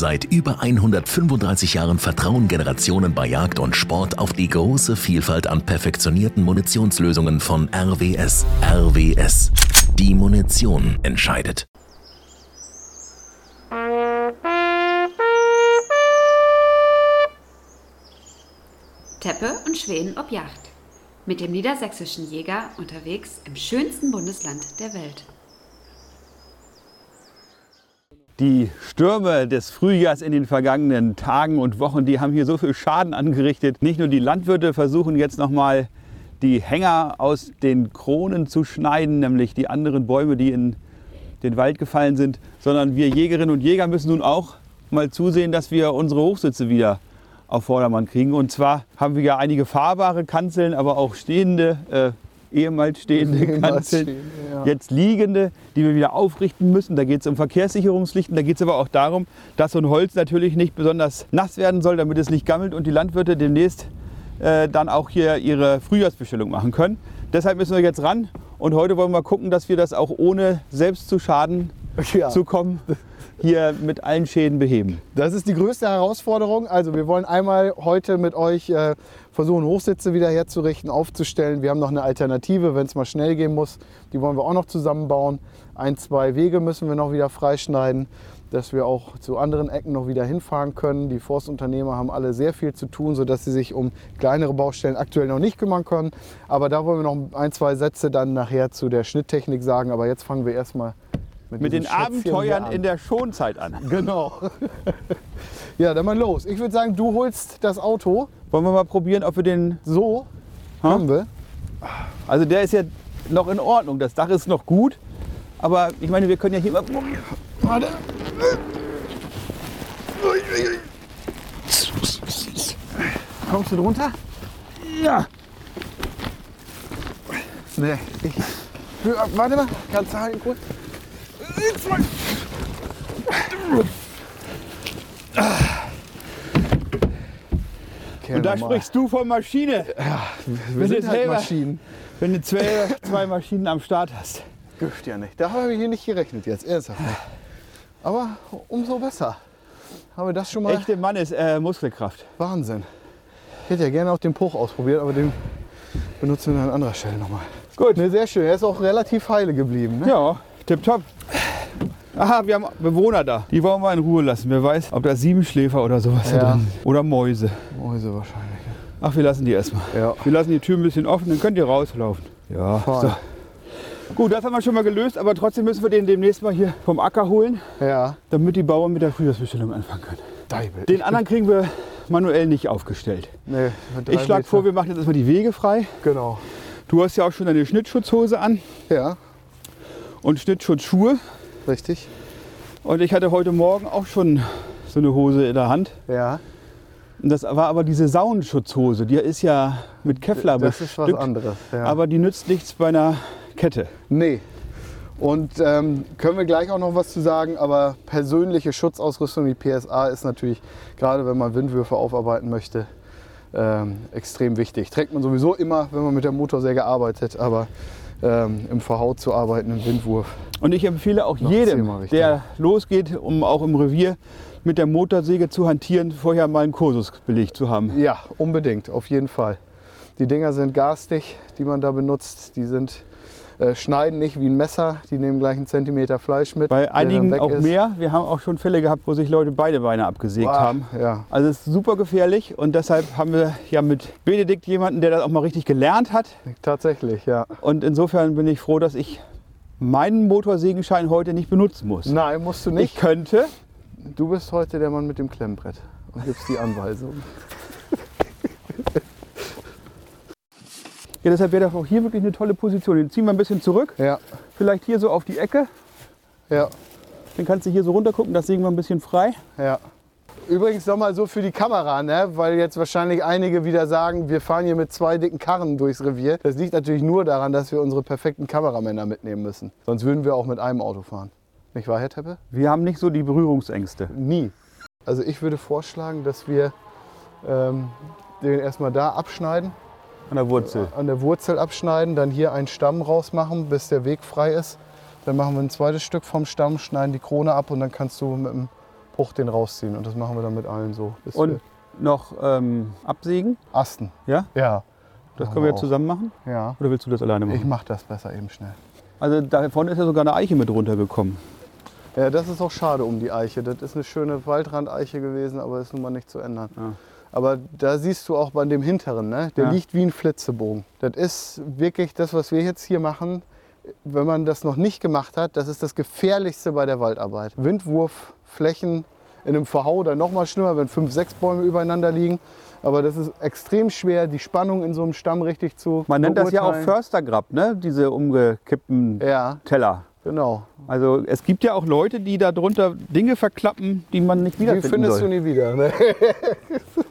Seit über 135 Jahren vertrauen Generationen bei Jagd und Sport auf die große Vielfalt an perfektionierten Munitionslösungen von RWS. RWS. Die Munition entscheidet. Teppe und Schweden ob Yacht. Mit dem niedersächsischen Jäger unterwegs im schönsten Bundesland der Welt. Die Stürme des Frühjahrs in den vergangenen Tagen und Wochen, die haben hier so viel Schaden angerichtet. Nicht nur die Landwirte versuchen jetzt nochmal die Hänger aus den Kronen zu schneiden, nämlich die anderen Bäume, die in den Wald gefallen sind, sondern wir Jägerinnen und Jäger müssen nun auch mal zusehen, dass wir unsere Hochsitze wieder auf Vordermann kriegen. Und zwar haben wir ja einige fahrbare Kanzeln, aber auch stehende, äh, ehemals stehende Kanzeln, stehen, ja. jetzt liegende, die wir wieder aufrichten müssen. Da geht es um Verkehrssicherungspflichten, da geht es aber auch darum, dass so ein Holz natürlich nicht besonders nass werden soll, damit es nicht gammelt und die Landwirte demnächst äh, dann auch hier ihre Frühjahrsbestellung machen können. Deshalb müssen wir jetzt ran und heute wollen wir gucken, dass wir das auch ohne selbst zu Schaden Ja. zu kommen, hier mit allen Schäden beheben. Das ist die größte Herausforderung. Also wir wollen einmal heute mit euch äh, versuchen, Hochsitze wieder herzurichten, aufzustellen. Wir haben noch eine Alternative, wenn es mal schnell gehen muss. Die wollen wir auch noch zusammenbauen. Ein, zwei Wege müssen wir noch wieder freischneiden, dass wir auch zu anderen Ecken noch wieder hinfahren können. Die Forstunternehmer haben alle sehr viel zu tun, sodass sie sich um kleinere Baustellen aktuell noch nicht kümmern können. Aber da wollen wir noch ein, zwei Sätze dann nachher zu der Schnitttechnik sagen. Aber jetzt fangen wir erstmal mit, Mit den Schätzchen Abenteuern in der Schonzeit an. Genau. ja, dann mal los. Ich würde sagen, du holst das Auto. Wollen wir mal probieren, ob wir den. So haben wir. Also der ist ja noch in Ordnung. Das Dach ist noch gut. Aber ich meine, wir können ja hier mal. Warte. Kommst du drunter? Ja. Nee. Ich, warte mal, kannst du halten kurz? Und da sprichst du von Maschine. wir sind jetzt halt selber- Maschinen. Wenn du zwei, zwei Maschinen am Start hast. Gift ja nicht. Da habe ich hier nicht gerechnet jetzt, ernsthaft. Aber umso besser. Haben wir das schon mal? Echte Mannes äh, Muskelkraft. Wahnsinn. Ich hätte ja gerne auch den Bruch ausprobiert, aber den benutzen wir an anderer Stelle nochmal. Gut. Ne, sehr schön. Er ist auch relativ heile geblieben. Ne? Ja, tipptopp. Aha, wir haben Bewohner da. Die wollen wir in Ruhe lassen. Wer weiß, ob da Siebenschläfer oder sowas da Ja. drin sind. Oder Mäuse. Mäuse wahrscheinlich. Ach, wir lassen die erstmal. Ja. Wir lassen die Tür ein bisschen offen, dann könnt ihr rauslaufen. Ja, so. Gut, das haben wir schon mal gelöst, aber trotzdem müssen wir den demnächst mal hier vom Acker holen, Ja. damit die Bauern mit der Frühjahrsbestellung anfangen können. Deibel. Den anderen kriegen wir manuell nicht aufgestellt. Nee, Ich schlage vor, wir machen jetzt erstmal die Wege frei. Genau. Du hast ja auch schon deine Schnittschutzhose an Ja, und Schnittschutzschuhe. Richtig. Und ich hatte heute Morgen auch schon so eine Hose in der Hand. Ja. Und das war aber diese Saunenschutzhose. Die ist ja mit Kevlar Das ist was anderes. Ja. aber die nützt nichts bei einer Kette. nee. Und ähm, können wir gleich auch noch was zu sagen, aber persönliche Schutzausrüstung wie PSA ist natürlich, gerade wenn man Windwürfe aufarbeiten möchte, ähm, extrem wichtig. Trägt man sowieso immer, wenn man mit der Motorsäge arbeitet, aber ähm, im Verhaut zu arbeiten, im Windwurf. Und ich empfehle auch Noch jedem, der losgeht, um auch im Revier mit der Motorsäge zu hantieren, vorher mal einen Kursus belegt zu haben. Ja, unbedingt, auf jeden Fall. Die Dinger sind garstig, die man da benutzt. Die sind, äh, schneiden nicht wie ein Messer, die nehmen gleich einen Zentimeter Fleisch mit. Bei einigen auch ist. mehr. Wir haben auch schon Fälle gehabt, wo sich Leute beide Beine abgesägt Boah, haben. Ja, Also es ist super gefährlich und deshalb haben wir ja mit Benedikt jemanden, der das auch mal richtig gelernt hat. tatsächlich, ja. Und insofern bin ich froh, dass ich meinen Motorsägenschein heute nicht benutzen muss. Nein, musst du Ich nicht. könnte, Du bist heute der Mann mit dem Klemmbrett und gibst die Anweisung. Ja, deshalb wäre das auch hier wirklich eine tolle Position. Den ziehen wir ein bisschen zurück, Ja, vielleicht hier so auf die Ecke. ja, Dann kannst du hier so runter gucken, das sägen wir ein bisschen frei. ja. Übrigens nochmal so für die Kamera, ne? weil jetzt wahrscheinlich einige wieder sagen, wir fahren hier mit zwei dicken Karren durchs Revier. Das liegt natürlich nur daran, dass wir unsere perfekten Kameramänner mitnehmen müssen. Sonst würden wir auch mit einem Auto fahren. Nicht wahr, Herr Teppe? Wir haben nicht so die Berührungsängste. Nie. Also ich würde vorschlagen, dass wir ähm, den erstmal da abschneiden, An der Wurzel. an der Wurzel abschneiden, dann hier einen Stamm rausmachen, bis der Weg frei ist. Dann machen wir ein zweites Stück vom Stamm, schneiden die Krone ab und dann kannst du mit dem Frucht den rausziehen. Und das machen wir dann mit allen so. Und noch ähm, absägen? Asten. Ja? Ja. Das Machen können wir wir ja zusammen machen? Ja. Oder willst du das alleine Ich machen? mache das besser eben schnell. Also da vorne ist ja sogar eine Eiche mit runtergekommen. Ja, das ist auch schade um die Eiche. Das ist eine schöne Waldrandeiche gewesen, aber ist nun mal nicht zu ändern. Ja. Aber da siehst du auch bei dem hinteren, ne? der Ja. liegt wie ein Flitzebogen. Das ist wirklich das, was wir jetzt hier machen. Wenn man das noch nicht gemacht hat, das ist das Gefährlichste bei der Waldarbeit. Windwurfflächen in einem Verhau, dann noch mal schlimmer, wenn fünf, sechs Bäume übereinander liegen. Aber das ist extrem schwer, die Spannung in so einem Stamm richtig zu Man nennt das ja auch. Förstergrab, ne? diese umgekippten Ja, Teller. genau. Also es gibt ja auch Leute, die da drunter Dinge verklappen, die man nicht Die wiederfinden findest soll. du nie wieder. Ne?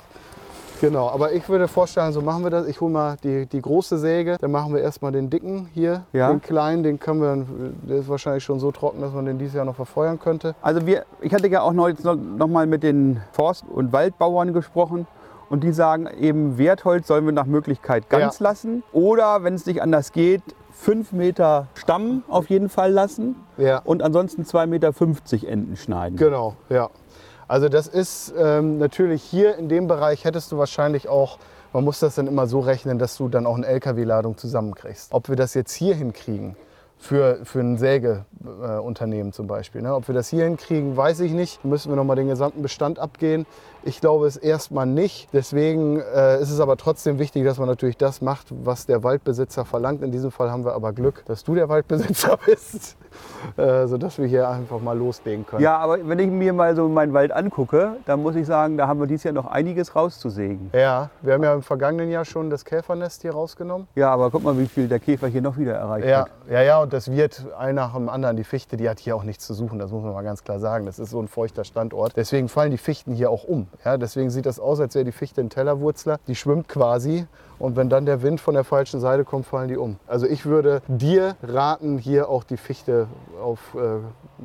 genau, aber ich würde vorstellen, so machen wir das. Ich hole mal die, die große Säge, dann machen wir erstmal den dicken hier. Ja. Den kleinen, den können wir, der ist wahrscheinlich schon so trocken, dass man den dieses Jahr noch verfeuern könnte. Also wir, ich hatte ja auch noch, jetzt noch, noch mal mit den Forst- und Waldbauern gesprochen und die sagen eben, Wertholz sollen wir nach Möglichkeit ganz Ja. lassen oder wenn es nicht anders geht, 5 Meter Stamm auf jeden Fall lassen Ja. und ansonsten 2,50 Meter Enden schneiden. Genau, ja. Also das ist ähm, natürlich hier in dem Bereich hättest du wahrscheinlich auch, man muss das dann immer so rechnen, dass du dann auch eine LKW-Ladung zusammenkriegst. Ob wir das jetzt hier hinkriegen, für, für ein Sägeunternehmen äh, zum Beispiel. Ne? Ob wir das hier hinkriegen, weiß ich nicht. Müssen wir nochmal den gesamten Bestand abgehen. Ich glaube es erstmal nicht. Deswegen äh, ist es aber trotzdem wichtig, dass man natürlich das macht, was der Waldbesitzer verlangt. In diesem Fall haben wir aber Glück, dass du der Waldbesitzer bist, äh, sodass wir hier einfach mal loslegen können. Ja, aber wenn ich mir mal so meinen Wald angucke, dann muss ich sagen, da haben wir dieses Jahr noch einiges rauszusägen. Ja, wir haben ja im vergangenen Jahr schon das Käfernest hier rausgenommen. Ja, aber guck mal, wie viel der Käfer hier noch wieder erreicht Ja, hat. ja, ja, und das wird ein nach dem anderen. Die Fichte, die hat hier auch nichts zu suchen, das muss man mal ganz klar sagen. Das ist so ein feuchter Standort. Deswegen fallen die Fichten hier auch um. Ja, deswegen sieht das aus, als wäre die Fichte ein Tellerwurzler. Die schwimmt quasi. Und wenn dann der Wind von der falschen Seite kommt, fallen die um. Also ich würde dir raten, hier auch die Fichte auf äh,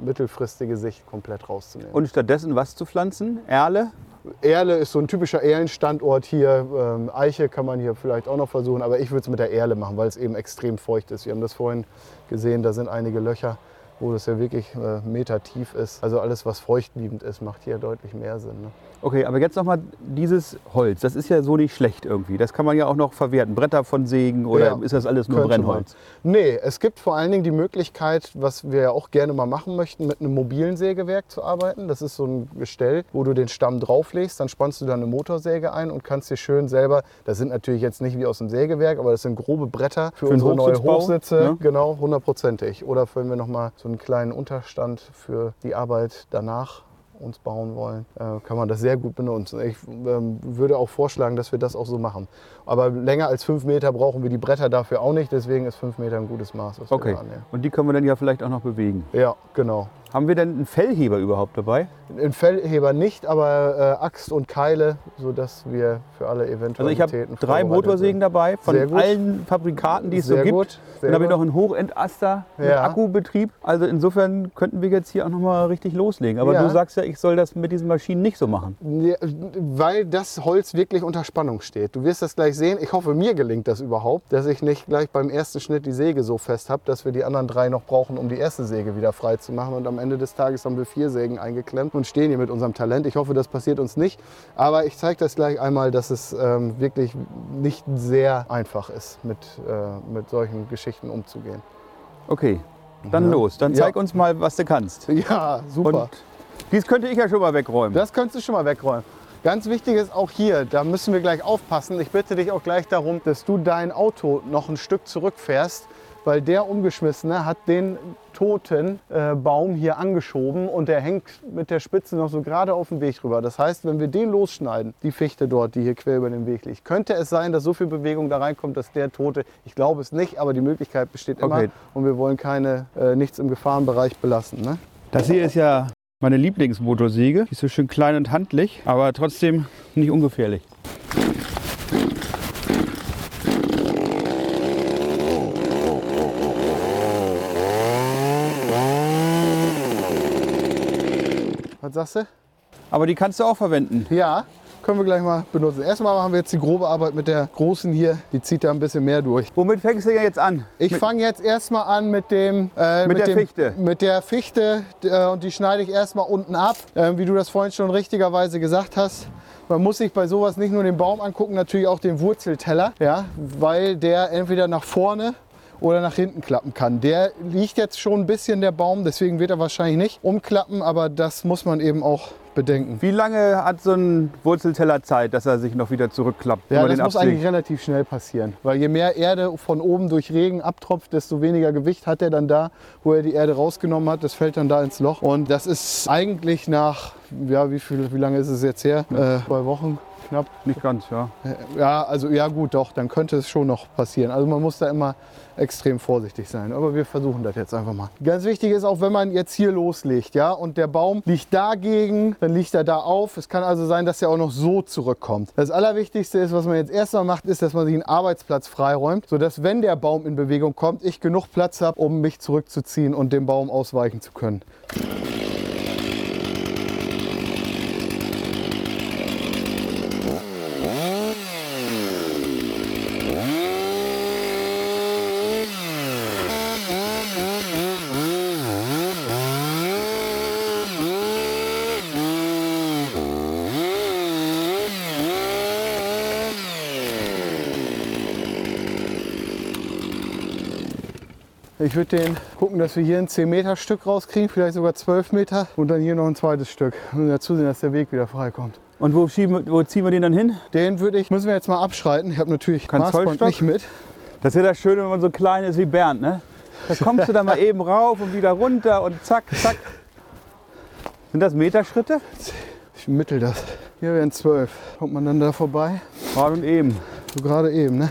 mittelfristige Sicht komplett rauszunehmen. Und stattdessen was zu pflanzen? Erle? Erle ist so ein typischer Erlenstandort hier. Ähm, Eiche kann man hier vielleicht auch noch versuchen, aber ich würde es mit der Erle machen, weil es eben extrem feucht ist. Wir haben das vorhin gesehen, da sind einige Löcher, wo das ja wirklich äh, Meter tief ist. Also alles, was feuchtliebend ist, macht hier deutlich mehr Sinn. Ne? Okay, aber jetzt nochmal dieses Holz. Das ist ja so nicht schlecht irgendwie. Das kann man ja auch noch verwerten. Bretter von Sägen oder Ja, ist das alles nur Brennholz? man. Nee, es gibt vor allen Dingen die Möglichkeit, was wir ja auch gerne mal machen möchten, mit einem mobilen Sägewerk zu arbeiten. Das ist so ein Gestell, wo du den Stamm drauflegst, dann spannst du da eine Motorsäge ein und kannst dir schön selber, das sind natürlich jetzt nicht wie aus dem Sägewerk, aber das sind grobe Bretter für, Für unsere neue Hochsitze. ne? Genau, hundertprozentig. Oder wenn wir nochmal so einen kleinen Unterstand für die Arbeit danach uns bauen wollen, äh, kann man das sehr gut benutzen. Ich ähm, würde auch vorschlagen, dass wir das auch so machen. Aber länger als fünf Meter brauchen wir die Bretter dafür auch nicht. Deswegen ist fünf Meter ein gutes Maß, Okay. Und die können wir dann ja vielleicht auch noch bewegen. Ja, genau. Haben wir denn einen Fellheber überhaupt dabei? Ein Fellheber nicht, aber äh, Axt und Keile, sodass wir für alle Also ich Eventualitäten habe drei Motorsägen sind. dabei von allen Fabrikaten, die es so Sehr gibt. gut, sehr Dann habe ich noch einen Hochentaster mit Ja. Akkubetrieb. Also insofern könnten wir jetzt hier auch noch mal richtig loslegen. Aber Ja. du sagst ja, ich soll das mit diesen Maschinen nicht so machen. Ja, weil das Holz wirklich unter Spannung steht. Du wirst das gleich sehen. Ich hoffe, mir gelingt das überhaupt, dass ich nicht gleich beim ersten Schnitt die Säge so fest habe, dass wir die anderen drei noch brauchen, um die erste Säge wieder frei zu machen. Und am Ende des Tages haben wir vier Sägen eingeklemmt und stehen hier mit unserem Talent. Ich hoffe, das passiert uns nicht. Aber ich zeige das gleich einmal, dass es ähm, wirklich nicht sehr einfach ist, mit, äh, mit solchen Geschichten umzugehen. Okay, dann Ja. los. Dann Ja. zeig uns mal, was du kannst. Ja, super. Und dies könnte ich ja schon mal wegräumen. Das könntest du schon mal wegräumen. Ganz wichtig ist auch hier, da müssen wir gleich aufpassen. Ich bitte dich auch gleich darum, dass du dein Auto noch ein Stück zurückfährst, weil der Umgeschmissene hat den toten äh, Baum hier angeschoben und der hängt mit der Spitze noch so gerade auf dem Weg rüber. Das heißt, wenn wir den losschneiden, die Fichte dort, die hier quer über den Weg liegt, könnte es sein, dass so viel Bewegung da reinkommt, dass der tote, ich glaube es nicht, aber die Möglichkeit besteht immer Okay. und wir wollen keine, äh, nichts im Gefahrenbereich belassen. Ne? Das hier ist ja meine Lieblingsmotorsäge. Die ist so schön klein und handlich, aber trotzdem nicht ungefährlich. Was sagst du? Aber die kannst du auch verwenden. Ja, können wir gleich mal benutzen. Erstmal machen wir jetzt die grobe Arbeit mit der großen hier. Die zieht da ein bisschen mehr durch. Womit fängst du jetzt an? Ich fange jetzt erstmal an mit dem äh, Mit der dem, Fichte. Mit der Fichte äh, und die schneide ich erstmal unten ab, äh, wie du das vorhin schon richtigerweise gesagt hast. Man muss sich bei sowas nicht nur den Baum angucken, natürlich auch den Wurzelteller, ja, weil der entweder nach vorne oder nach hinten klappen kann. Der liegt jetzt schon ein bisschen der Baum, deswegen wird er wahrscheinlich nicht umklappen, aber das muss man eben auch bedenken. Wie lange hat so ein Wurzelteller Zeit, dass er sich noch wieder zurückklappt? Ja, das muss absägt? eigentlich relativ schnell passieren. Weil je mehr Erde von oben durch Regen abtropft, desto weniger Gewicht hat er dann da, wo er die Erde rausgenommen hat. Das fällt dann da ins Loch. Und das ist eigentlich nach, ja, wie, viel, wie lange ist es jetzt her? Äh, zwei Wochen knapp. Nicht ganz, ja. Ja, also ja gut, doch, dann könnte es schon noch passieren. Also man muss da immer extrem vorsichtig sein. Aber wir versuchen das jetzt einfach mal. Ganz wichtig ist auch, wenn man jetzt hier loslegt, ja, und der Baum liegt dagegen, dann liegt er da auf. Es kann also sein, dass er auch noch so zurückkommt. Das Allerwichtigste ist, was man jetzt erstmal macht, ist, dass man sich einen Arbeitsplatz freiräumt, sodass, wenn der Baum in Bewegung kommt, ich genug Platz habe, um mich zurückzuziehen und dem Baum ausweichen zu können. Ich würde den gucken, dass wir hier ein 10 Meter Stück rauskriegen, vielleicht sogar 12 Meter und dann hier noch ein zweites Stück. Wir müssen ja zusehen, dass der Weg wieder freikommt. Und wo, schieben, wo ziehen wir den dann hin? Den würde ich, müssen wir jetzt mal abschreiten. Ich habe natürlich Kein Maßband nicht mit. Das ist ja das Schöne, wenn man so klein ist wie Bernd, ne? Da kommst du dann mal eben rauf und wieder runter und zack, zack. Sind das Meterschritte? Ich mittel das. Hier wären 12. Kommt man dann da vorbei? Gerade und eben. So gerade eben, ne?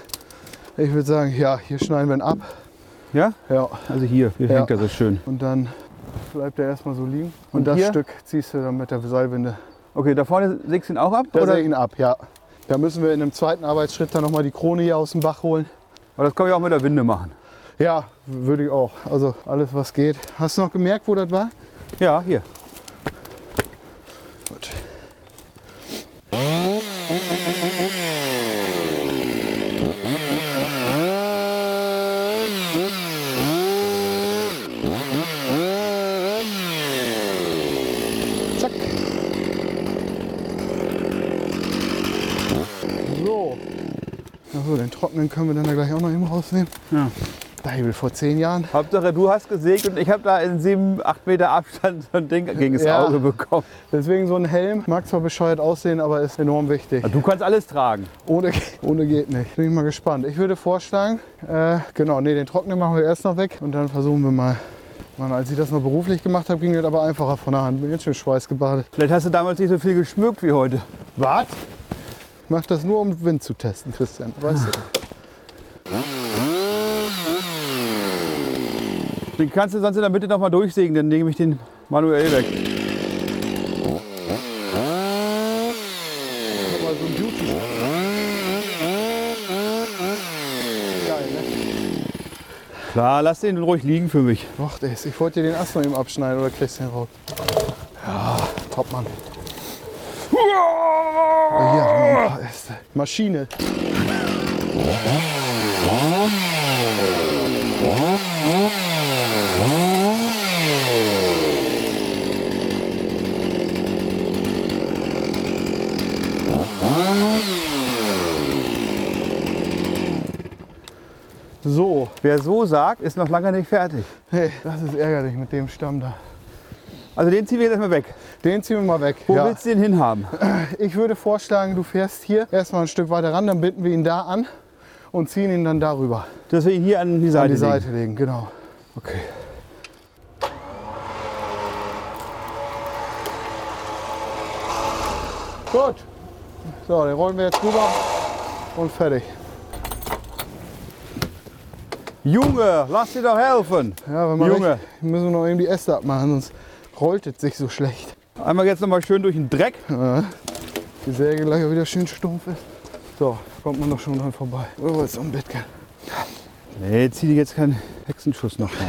Ich würde sagen, ja, hier schneiden wir ihn ab. Ja? Ja. Also hier, hier Ja. hängt er so schön. Und dann bleibt er erstmal so liegen. Und, Und das hier? Stück ziehst du dann mit der Seilwinde. Okay, da vorne sägst du ihn auch ab? Da oder? säge ihn ab, ja. Da müssen wir in einem zweiten Arbeitsschritt dann nochmal die Krone hier aus dem Bach holen. Aber das kann ich auch mit der Winde machen. Ja, würde ich auch. Also alles, was geht. Hast du noch gemerkt, wo das war? Ja, hier. Gut. Zack. So. Trockenen können wir dann da gleich auch noch eben rausnehmen. Ja. Baby, vor zehn Jahren. Hauptsache, du hast gesägt und ich habe da in 7, 8 Meter Abstand so ein Ding gegen das Ja. Auge bekommen. Deswegen so ein Helm. Mag zwar bescheuert aussehen, aber ist enorm wichtig. Du kannst alles tragen. Ohne, ohne geht nicht. Bin ich mal gespannt. Ich würde vorschlagen, äh, genau, nee, den Trocknen machen wir erst noch weg und dann versuchen wir mal. Mann, als ich das noch beruflich gemacht habe, ging das aber einfacher von der Hand. Bin jetzt schon schweißgebadet. Vielleicht hast du damals nicht so viel geschmückt wie heute. Was? Ich mach das nur, um Wind zu testen, Christian. Weißt du? Den kannst du sonst in der Mitte noch mal durchsägen, dann nehme ich den manuell weg. Geil, ne? Klar, lass den ruhig liegen für mich. Och, das, ich wollte dir den Ast noch eben abschneiden oder kriegst du den raus? Ja, top, Mann. Äste. Maschine. So, Wer so sagt, ist noch lange nicht fertig. hey, das ist ärgerlich mit dem Stamm da. Also den ziehen wir jetzt erstmal weg. Den ziehen wir mal weg. Wo ja. willst du den hinhaben? Ich würde vorschlagen, du fährst hier erstmal ein Stück weiter ran, dann binden wir ihn da an und ziehen ihn dann darüber Dass wir ihn hier an die Seite an die legen. Seite legen. Genau. Okay. Gut. So, den rollen wir jetzt rüber und fertig. Junge, lass dir doch helfen. Ja, wenn man Junge. Recht, müssen wir noch die Äste abmachen, sonst rollt es sich so schlecht. Einmal jetzt noch mal schön durch den Dreck. Die Säge gleich wieder schön stumpf ist. So, kommt man doch schon dran vorbei. Oh, ist ein Bett. Nee, zieh dir jetzt keinen Hexenschuss noch rein.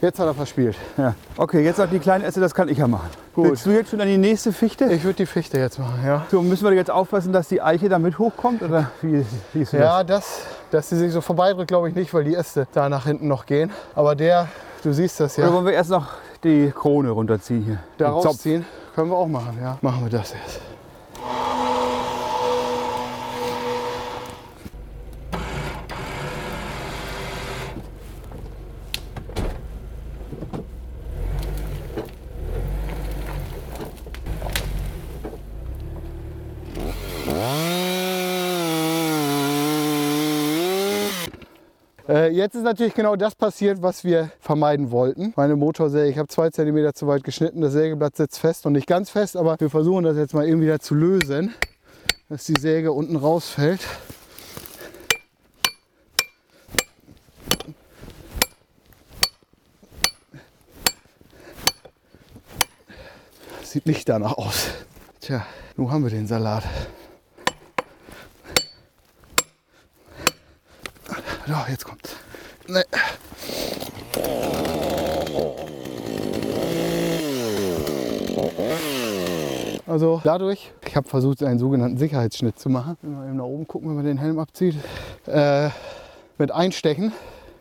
Jetzt hat er verspielt. Ja. Okay, jetzt auch die kleinen Äste, das kann ich ja machen. Gut. Willst du jetzt schon an die nächste Fichte? Ich würde die Fichte jetzt machen, ja. So, müssen wir jetzt aufpassen, dass die Eiche damit hochkommt? Oder wie siehst du Ja, das, dass sie sich so vorbeidrückt, glaube ich nicht, weil die Äste da nach hinten noch gehen. Aber der, du siehst das das? Oder ja, wollen wir erst noch die Krone runterziehen hier? da Den Zopf. rausziehen, können wir auch machen, ja. Machen wir das jetzt. Jetzt ist natürlich genau das passiert, was wir vermeiden wollten. Meine Motorsäge, ich habe zwei Zentimeter zu weit geschnitten, das Sägeblatt sitzt fest und nicht ganz fest, aber wir versuchen das jetzt mal eben wieder zu lösen, dass die Säge unten rausfällt. Sieht nicht danach aus. Tja, nun haben wir den Salat. Ja, jetzt kommt's. Nee. Also dadurch, ich habe versucht, einen sogenannten Sicherheitsschnitt zu machen. Wenn wir eben nach oben gucken, wenn man den Helm abzieht. Äh, mit Einstechen.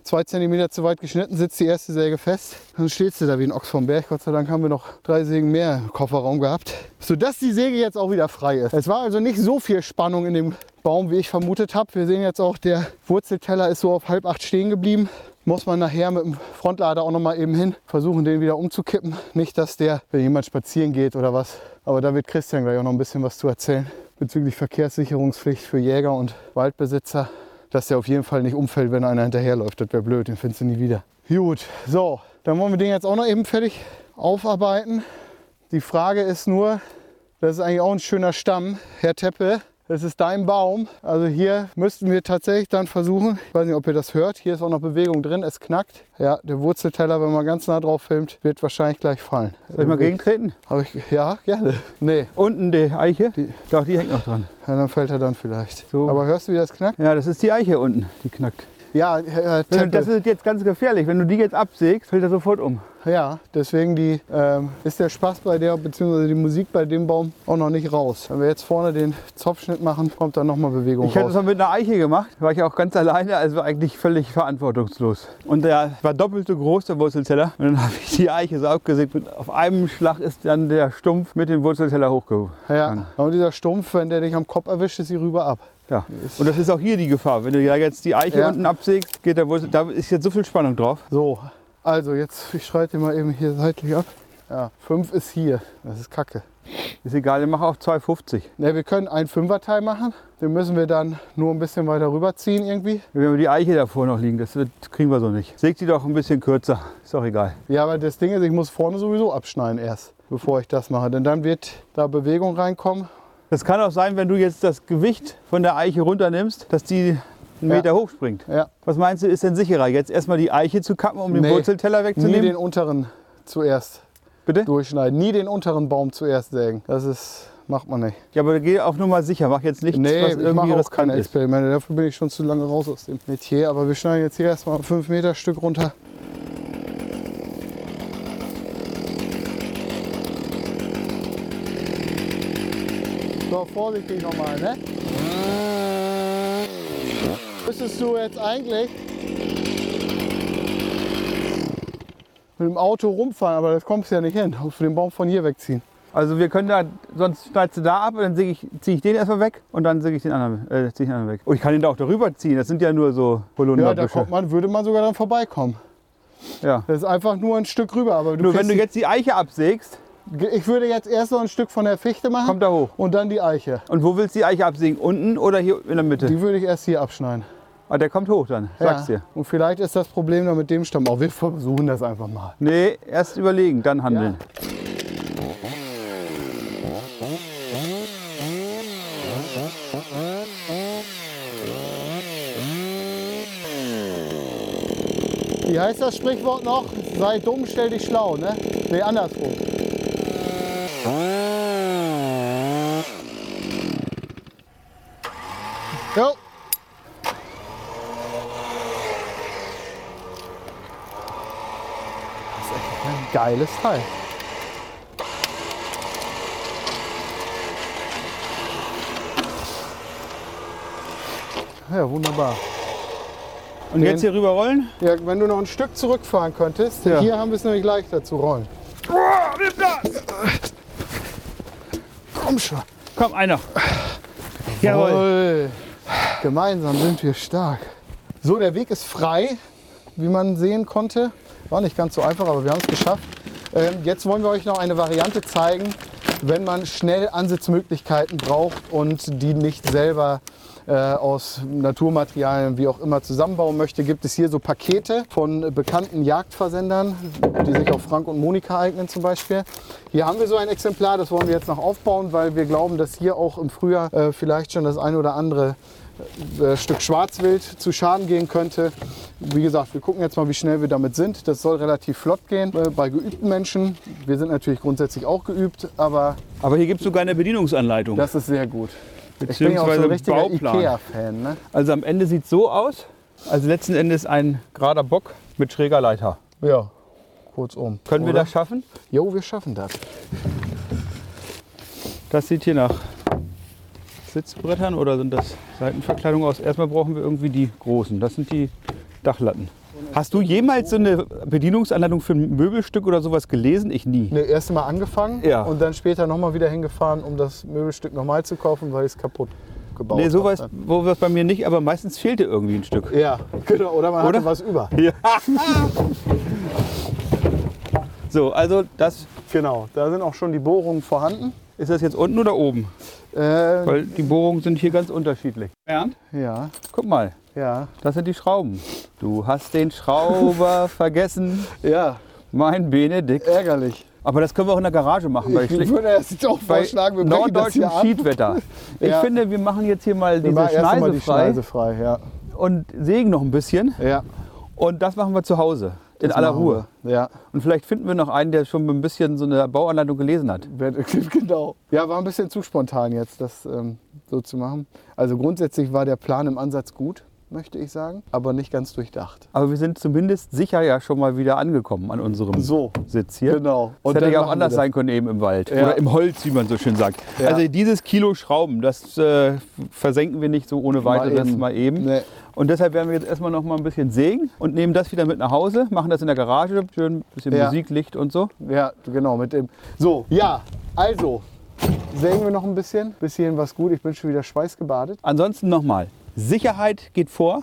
Zwei Zentimeter zu weit geschnitten, sitzt die erste Säge fest. Dann stehst du da wie ein Ochs vom Berg. Gott sei Dank haben wir noch drei Sägen mehr im Kofferraum gehabt. Sodass die Säge jetzt auch wieder frei ist. Es war also nicht so viel Spannung in dem Baum, wie ich vermutet habe. Wir sehen jetzt auch, der Wurzelteller ist so auf halb acht stehen geblieben. Muss man nachher mit dem Frontlader auch noch mal eben hin, versuchen den wieder umzukippen. Nicht, dass der, wenn jemand spazieren geht oder was, aber da wird Christian gleich auch noch ein bisschen was zu erzählen bezüglich Verkehrssicherungspflicht für Jäger und Waldbesitzer, dass der auf jeden Fall nicht umfällt, wenn einer hinterherläuft. Das wäre blöd, den findest du nie wieder. Gut, so, dann wollen wir den jetzt auch noch eben fertig aufarbeiten. Die Frage ist nur, das ist eigentlich auch ein schöner Stamm, Herr Teppe. Das ist dein Baum. Also hier müssten wir tatsächlich dann versuchen, ich weiß nicht, ob ihr das hört, hier ist auch noch Bewegung drin, es knackt. Ja, der Wurzelteller, wenn man ganz nah drauf filmt, wird wahrscheinlich gleich fallen. Soll ich mal gegentreten? Hab ich, ja, gerne. Nee, Unten die Eiche? Doch, die hängt noch dran. ja, dann fällt er dann vielleicht. So. Aber hörst du, wie das knackt? Ja, das ist die Eiche unten, die knackt. Ja, Teppe. Das ist jetzt ganz gefährlich. Wenn du die jetzt absägst, fällt er sofort um. Ja, deswegen die, ähm, ist der Spaß bei der, beziehungsweise die Musik bei dem Baum auch noch nicht raus. Wenn wir jetzt vorne den Zopfschnitt machen, kommt dann nochmal Bewegung Ich hätte raus. es mal mit einer Eiche gemacht, war ich auch ganz alleine, also eigentlich völlig verantwortungslos. Und der war doppelt so groß, der Wurzelteller. Und dann habe ich die Eiche so abgesägt. Und auf einem Schlag ist dann der Stumpf mit dem Wurzelteller hochgegangen. Ja, und dieser Stumpf, wenn der dich am Kopf erwischt, ist sie rüber ab. Ja. Und das ist auch hier die Gefahr. Wenn du ja jetzt die Eiche Ja. unten absägst, geht der Wurzel, da ist jetzt so viel Spannung drauf. So, also jetzt, ich schreite mal eben hier seitlich ab. Ja, 5 ist hier. Das ist kacke. Ist egal, ich mache auch 2,50. Ne, wir können einen Fünferteil machen. Den müssen wir dann nur ein bisschen weiter rüberziehen irgendwie. Wenn wir die Eiche davor noch liegen, das wird, kriegen wir so nicht. Sägt die doch ein bisschen kürzer, ist doch egal. Ja, aber das Ding ist, ich muss vorne sowieso abschneiden erst, bevor ich das mache. Denn dann wird da Bewegung reinkommen. Das kann auch sein, wenn du jetzt das Gewicht von der Eiche runternimmst, dass die einen Ja. Meter hochspringt. Ja, Was meinst du, ist denn sicherer? Jetzt erstmal die Eiche zu kappen, um den Nee, Wurzelteller nie wegzunehmen? den unteren zuerst Bitte? durchschneiden. Nie den unteren Baum zuerst sägen. Das ist, macht man nicht. Ja, aber geh auf Nummer sicher. Mach jetzt nichts, Nee, was ich irgendwie mache auch riskant keine. Experimente. Dafür bin ich schon zu lange raus aus dem Metier. Aber wir schneiden jetzt hier erstmal 5 Meter Stück runter. So, vorsichtig nochmal, ne? Müsstest du jetzt eigentlich mit dem Auto rumfahren, aber das kommst du ja nicht hin. Musst du den Baum von hier wegziehen. Also wir können da, sonst schneidest du da ab, dann ziehe ich, zieh ich den erstmal weg und dann ziehe ich den anderen, äh, zieh ich den anderen weg. Oh, ich kann den da auch darüber ziehen. Das sind ja nur so Ja, da Holunderbüsche. kommt man, würde man sogar dann vorbeikommen. Ja. Das ist einfach nur ein Stück rüber. Aber Nur wenn du jetzt die Eiche absägst, ich würde jetzt erst noch ein Stück von der Fichte machen kommt er hoch. und dann die Eiche. Und wo willst du die Eiche absägen? Unten oder hier in der Mitte? Die würde ich erst hier abschneiden. Ah, der kommt hoch dann, sag's dir. Und vielleicht ist das Problem dann mit dem Stamm auch. Wir versuchen das einfach mal. Nee, erst überlegen, dann handeln. Wie heißt das Sprichwort noch? Sei dumm, stell dich schlau, ne? Nee, andersrum. Jo. Geiles Teil. Ja, wunderbar. Und jetzt hier rüber rollen? Ja, wenn du noch ein Stück zurückfahren könntest, Ja. hier haben wir es nämlich leichter zu rollen. Komm schon. Komm, einer. Jawohl. Jawohl. Gemeinsam sind wir stark. So, der Weg ist frei, wie man sehen konnte. War nicht ganz so einfach, aber wir haben es geschafft. Ähm, jetzt wollen wir euch noch eine Variante zeigen, wenn man schnell Ansitzmöglichkeiten braucht und die nicht selber äh, aus Naturmaterialien, wie auch immer, zusammenbauen möchte, gibt es hier so Pakete von bekannten Jagdversendern, die sich auf Frank und Monika eignen zum Beispiel. Hier haben wir so ein Exemplar, das wollen wir jetzt noch aufbauen, weil wir glauben, dass hier auch im Frühjahr äh, vielleicht schon das eine oder andere Stück Schwarzwild zu Schaden gehen könnte. Wie gesagt, wir gucken jetzt mal, wie schnell wir damit sind. Das soll relativ flott gehen äh, bei geübten Menschen. Wir sind natürlich grundsätzlich auch geübt, aber Aber hier gibt es sogar eine Bedienungsanleitung. das ist sehr gut. Ich bin ja auch so Beziehungsweise ein richtiger. Ikea-Fan. Ne? Also am Ende sieht es so aus. Also letzten Endes ein gerader Bock mit schräger Leiter. Ja, kurzum. Können wir Oder? das schaffen? Jo, wir schaffen das. Das sieht hier nach Sitzbrettern oder sind das Seitenverkleidungen aus? Erstmal brauchen wir irgendwie die großen. Das sind die Dachlatten. Hast du jemals so eine Bedienungsanleitung für ein Möbelstück oder sowas gelesen? Ich nie. Ne, erst mal angefangen Ja. und dann später nochmal wieder hingefahren, um das Möbelstück nochmal zu kaufen, weil ich es kaputt gebaut Nee, sowas, habe. sowas bei mir nicht, aber meistens fehlte irgendwie ein Stück. Ja, genau. Oder man Oder? hatte was über. Ja. So, also das Genau, da sind auch schon die Bohrungen vorhanden. ist das jetzt unten oder oben? Äh, Weil die Bohrungen sind hier ganz unterschiedlich. Bernd, ja, guck mal, ja, das sind die Schrauben. Du hast den Schrauber vergessen, ja, mein Benedikt. ärgerlich. Aber das können wir auch in der Garage machen. Bei, Ich schli- würde jetzt auch vorschlagen, wir brechen das. Schiedwetter. Ich Ja. finde, wir machen jetzt hier mal Wir diese Schneise die frei Schneise frei, ja. und sägen noch ein bisschen. Ja, Und das machen wir zu Hause, in aller Ruhe. wir. Ja, Und vielleicht finden wir noch einen, der schon ein bisschen so eine Bauanleitung gelesen hat. Genau. Ja, war ein bisschen zu spontan jetzt, das ähm, so zu machen. Also grundsätzlich war der Plan im Ansatz gut, möchte ich sagen, aber nicht ganz durchdacht. Aber wir sind zumindest sicher ja schon mal wieder angekommen an unserem So, Sitz hier. genau. Das dann hätte ja auch anders sein können eben im Wald. Ja. Oder im Holz, wie man so schön sagt. Ja. Also dieses Kilo Schrauben, das äh, versenken wir nicht so ohne weiteres eben. mal eben. Nee. Und deshalb werden wir jetzt erstmal noch mal ein bisschen sägen und nehmen das wieder mit nach Hause, machen das in der Garage, schön ein bisschen Ja. Musik, Licht und so. Ja, genau, mit dem. So, ja, also, sägen wir noch ein bisschen. Bisschen was gut, ich bin schon wieder schweißgebadet. Ansonsten nochmal, Sicherheit geht vor.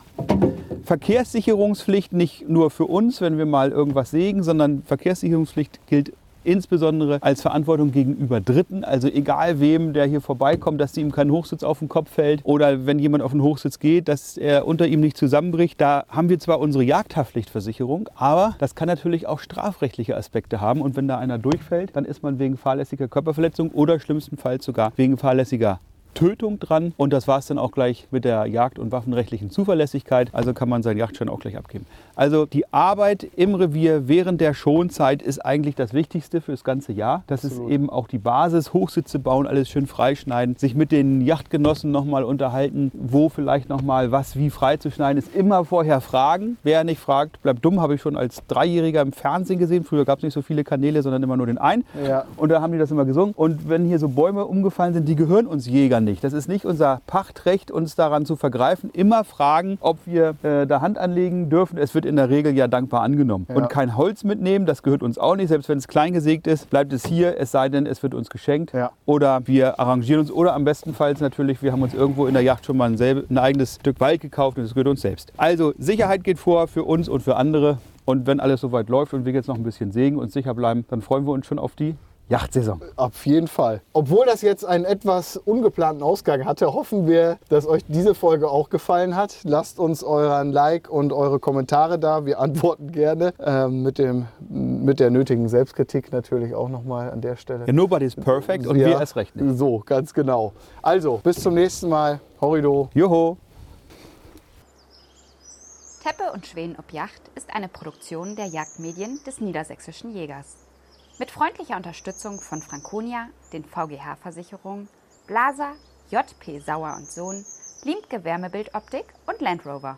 Verkehrssicherungspflicht nicht nur für uns, wenn wir mal irgendwas sägen, sondern Verkehrssicherungspflicht gilt insbesondere als Verantwortung gegenüber Dritten. Also egal wem, der hier vorbeikommt, dass ihm kein Hochsitz auf den Kopf fällt oder wenn jemand auf den Hochsitz geht, dass er unter ihm nicht zusammenbricht. Da haben wir zwar unsere Jagdhaftpflichtversicherung, aber das kann natürlich auch strafrechtliche Aspekte haben. Und wenn da einer durchfällt, dann ist man wegen fahrlässiger Körperverletzung oder schlimmstenfalls sogar wegen fahrlässiger Tötung dran. Und das war es dann auch gleich mit der Jagd- und waffenrechtlichen Zuverlässigkeit. Also kann man seinen Jagdschein auch gleich abgeben. Also die Arbeit im Revier während der Schonzeit ist eigentlich das Wichtigste für das ganze Jahr. Das ist eben auch die Basis. Hochsitze bauen, alles schön freischneiden, sich mit den Yachtgenossen nochmal unterhalten, wo vielleicht nochmal was wie freizuschneiden ist. Immer vorher fragen. Wer nicht fragt, bleibt dumm. Habe ich schon als Dreijähriger im Fernsehen gesehen. Früher gab es nicht so viele Kanäle, sondern immer nur den einen. Ja. Und da haben die das immer gesungen. Und wenn hier so Bäume umgefallen sind, die gehören uns Jägern nicht. Das ist nicht unser Pachtrecht, uns daran zu vergreifen. Immer fragen, ob wir äh, da Hand anlegen dürfen. Es wird in der Regel ja dankbar angenommen. Ja. Und kein Holz mitnehmen, das gehört uns auch nicht. Selbst wenn es klein gesägt ist, bleibt es hier, es sei denn, es wird uns geschenkt. Ja. Oder wir arrangieren uns. Oder am bestenfalls natürlich, wir haben uns irgendwo in der Yacht schon mal ein, selbe, ein eigenes Stück Wald gekauft und es gehört uns selbst. Also Sicherheit geht vor für uns und für andere. Und wenn alles soweit läuft und wir jetzt noch ein bisschen sägen und sicher bleiben, dann freuen wir uns schon auf die Yachtsaison. Auf jeden Fall. Obwohl das jetzt einen etwas ungeplanten Ausgang hatte, hoffen wir, dass euch diese Folge auch gefallen hat. Lasst uns euren Like und eure Kommentare da. Wir antworten gerne ähm, mit, dem, mit der nötigen Selbstkritik natürlich auch nochmal an der Stelle. Ja, nobody's perfect und Ja, wir erst recht nicht. So, ganz genau. Also, bis zum nächsten Mal. Horrido. Joho! Teppe und Schweden ob Yacht ist eine Produktion der Jagdmedien des Niedersächsischen Jägers. Mit freundlicher Unterstützung von Franconia, den VGH-Versicherungen, Blaser, JP Sauer und Sohn, Limke Wärmebildoptik und Land Rover.